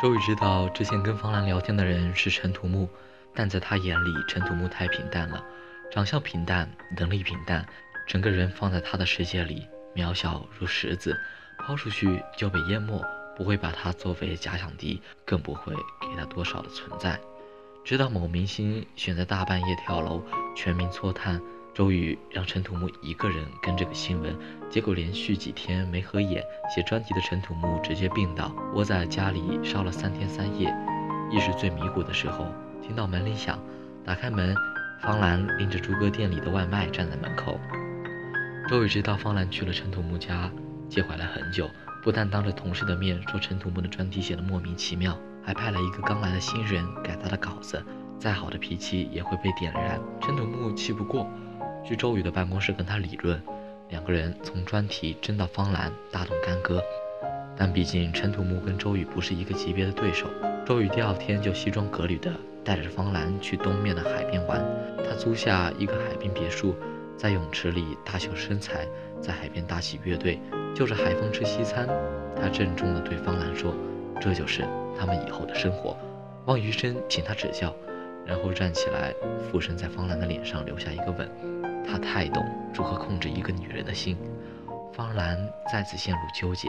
周宇知道之前跟方兰聊天的人是陈土木，但在他眼里，陈土木太平淡了，长相平淡，能力平淡，整个人放在他的世界里渺小如石子，抛出去就被淹没，不会把他作为假想敌，更不会给他多少的存在。直到某明星选择大半夜跳楼，全民搓炭。周瑜让陈土木一个人跟这个新闻，结果连续几天没合眼，写专题的陈土木直接病倒，窝在家里烧了三天三夜。意识最迷糊的时候，听到门铃响，打开门，方兰拎着朱哥店里的外卖站在门口。周瑜知道方兰去了陈土木家，介怀了很久，不但当着同事的面说陈土木的专题写的莫名其妙，还派了一个刚来的新人改他的稿子，再好的脾气也会被点燃。陈土木气不过。去周瑜的办公室跟他理论，两个人从专题争到方兰，大动干戈。但毕竟陈土木跟周瑜不是一个级别的对手。周瑜第二天就西装革履的带着方兰去东面的海边玩。他租下一个海滨别墅，在泳池里大秀身材，在海边搭起乐队，就着海风吃西餐。他郑重地对方兰说：“这就是他们以后的生活。”望余生请他指教，然后站起来俯身在方兰的脸上留下一个吻。他太懂如何控制一个女人的心，方兰再次陷入纠结。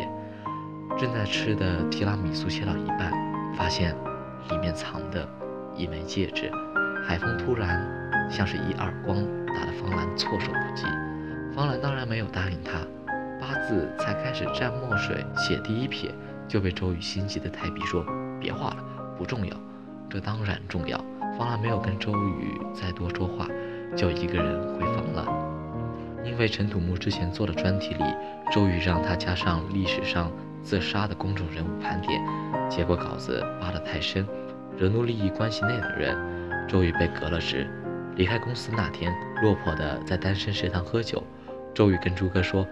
正在吃的提拉米苏切到一半，发现里面藏的一枚戒指。海风突然像是一耳光，打得方兰措手不及。方兰当然没有答应他，八字才开始蘸墨水写第一撇，就被周宇心急的抬笔说：“别画了，不重要。”这当然重要。方兰没有跟周宇再多说话。就一个人回房，因为陈土木之前做的专题里，周瑜让他加上历史上自杀的公众人物盘点，结果稿子扒得太深，惹怒利益关系内的人，周瑜被革了职。离开公司那天，落魄的在单身食堂喝酒，周瑜跟朱哥说：“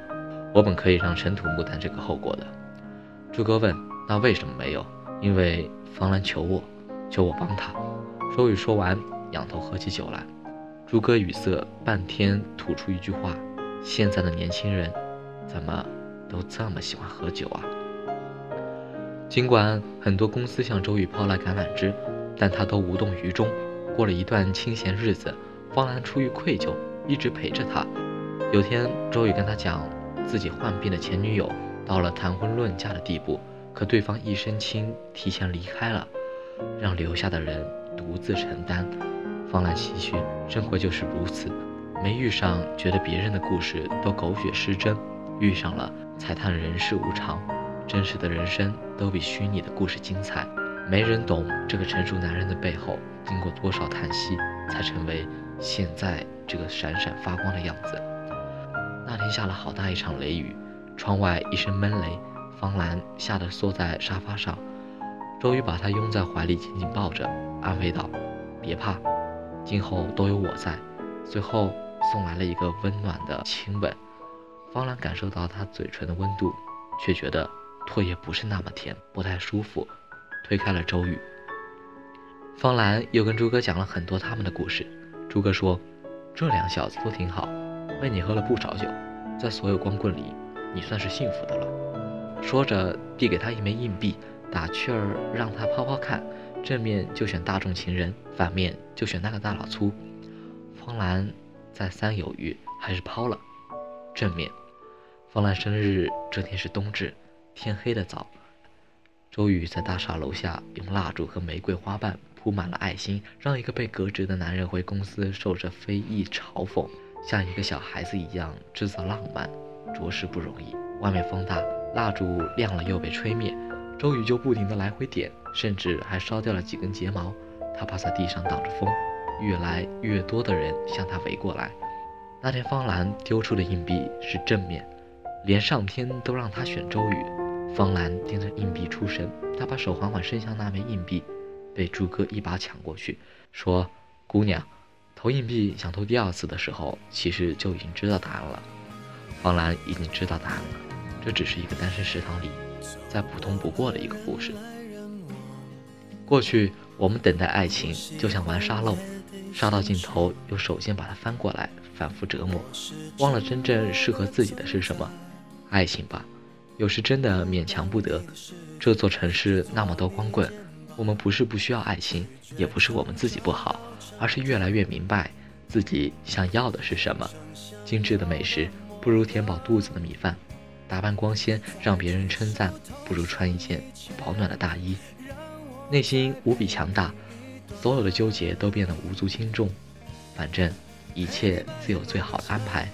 我本可以让陈土木担这个后果的。”朱哥问：“那为什么没有？”因为方兰求我，求我帮他。周瑜说完，仰头喝起酒来。朱哥语塞，半天吐出一句话：“现在的年轻人，怎么都这么喜欢喝酒啊？”尽管很多公司向周宇抛来橄榄枝，但他都无动于衷，过了一段清闲日子。方兰出于愧疚，一直陪着他。有天，周宇跟他讲自己患病的前女友到了谈婚论嫁的地步，可对方一身轻，提前离开了，让留下的人独自承担。方兰唏嘘，生活就是如此，没遇上，觉得别人的故事都狗血失真；遇上了，才叹人世无常。真实的人生都比虚拟的故事精彩。没人懂这个成熟男人的背后，经过多少叹息，才成为现在这个闪闪发光的样子。那天下了好大一场雷雨，窗外一声闷雷，方兰吓得缩在沙发上。周瑜把她拥在怀里，紧紧抱着，安慰道：“别怕。”今后都有我在。随后送来了一个温暖的亲吻，方兰感受到他嘴唇的温度，却觉得唾液不是那么甜，不太舒服，推开了周瑜。方兰又跟朱哥讲了很多他们的故事。朱哥说：“这两小子都挺好，为你喝了不少酒，在所有光棍里，你算是幸福的了。”说着递给他一枚硬币，打趣儿让他抛抛看。正面就选大众情人，反面就选那个大老粗。方兰再三犹豫，还是抛了正面。方兰生日这天是冬至，天黑的早。周瑜在大厦楼下用蜡烛和玫瑰花瓣铺满了爱心，让一个被革职的男人回公司受着非议嘲讽，像一个小孩子一样制造浪漫，着实不容易。外面风大，蜡烛亮了又被吹灭。周瑜就不停地来回点，甚至还烧掉了几根睫毛。他趴在地上挡着风，越来越多的人向他围过来。那天方兰丢出的硬币是正面，连上天都让他选周瑜。方兰盯着硬币出神，他把手缓缓伸向那枚硬币，被朱哥一把抢过去，说：“姑娘，投硬币想投第二次的时候，其实就已经知道答案了。”方兰已经知道答案了，这只是一个单身食堂里。再普通不过的一个故事。过去，我们等待爱情就像玩沙漏，沙到尽头又首先把它翻过来，反复折磨，忘了真正适合自己的是什么。爱情吧，有时真的勉强不得。这座城市那么多光棍，我们不是不需要爱情，也不是我们自己不好，而是越来越明白自己想要的是什么。精致的美食不如填饱肚子的米饭，打扮光鲜让别人称赞不如穿一件保暖的大衣。内心无比强大，所有的纠结都变得无足轻重。反正一切自有最好的安排。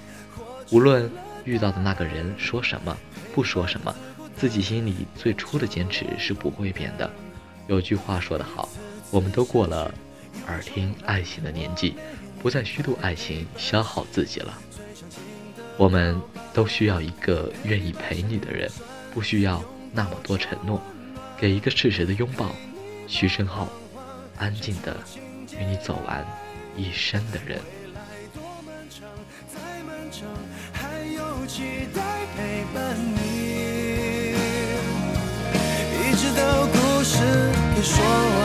无论遇到的那个人说什么，不说什么，自己心里最初的坚持是不会变的。有句话说得好，我们都过了耳听爱情的年纪，不再虚度爱情消耗自己了。我们都需要一个愿意陪你的人，不需要那么多承诺，给一个适时的拥抱，嘘声后，安静的与你走完一生的人。一直到故事说完。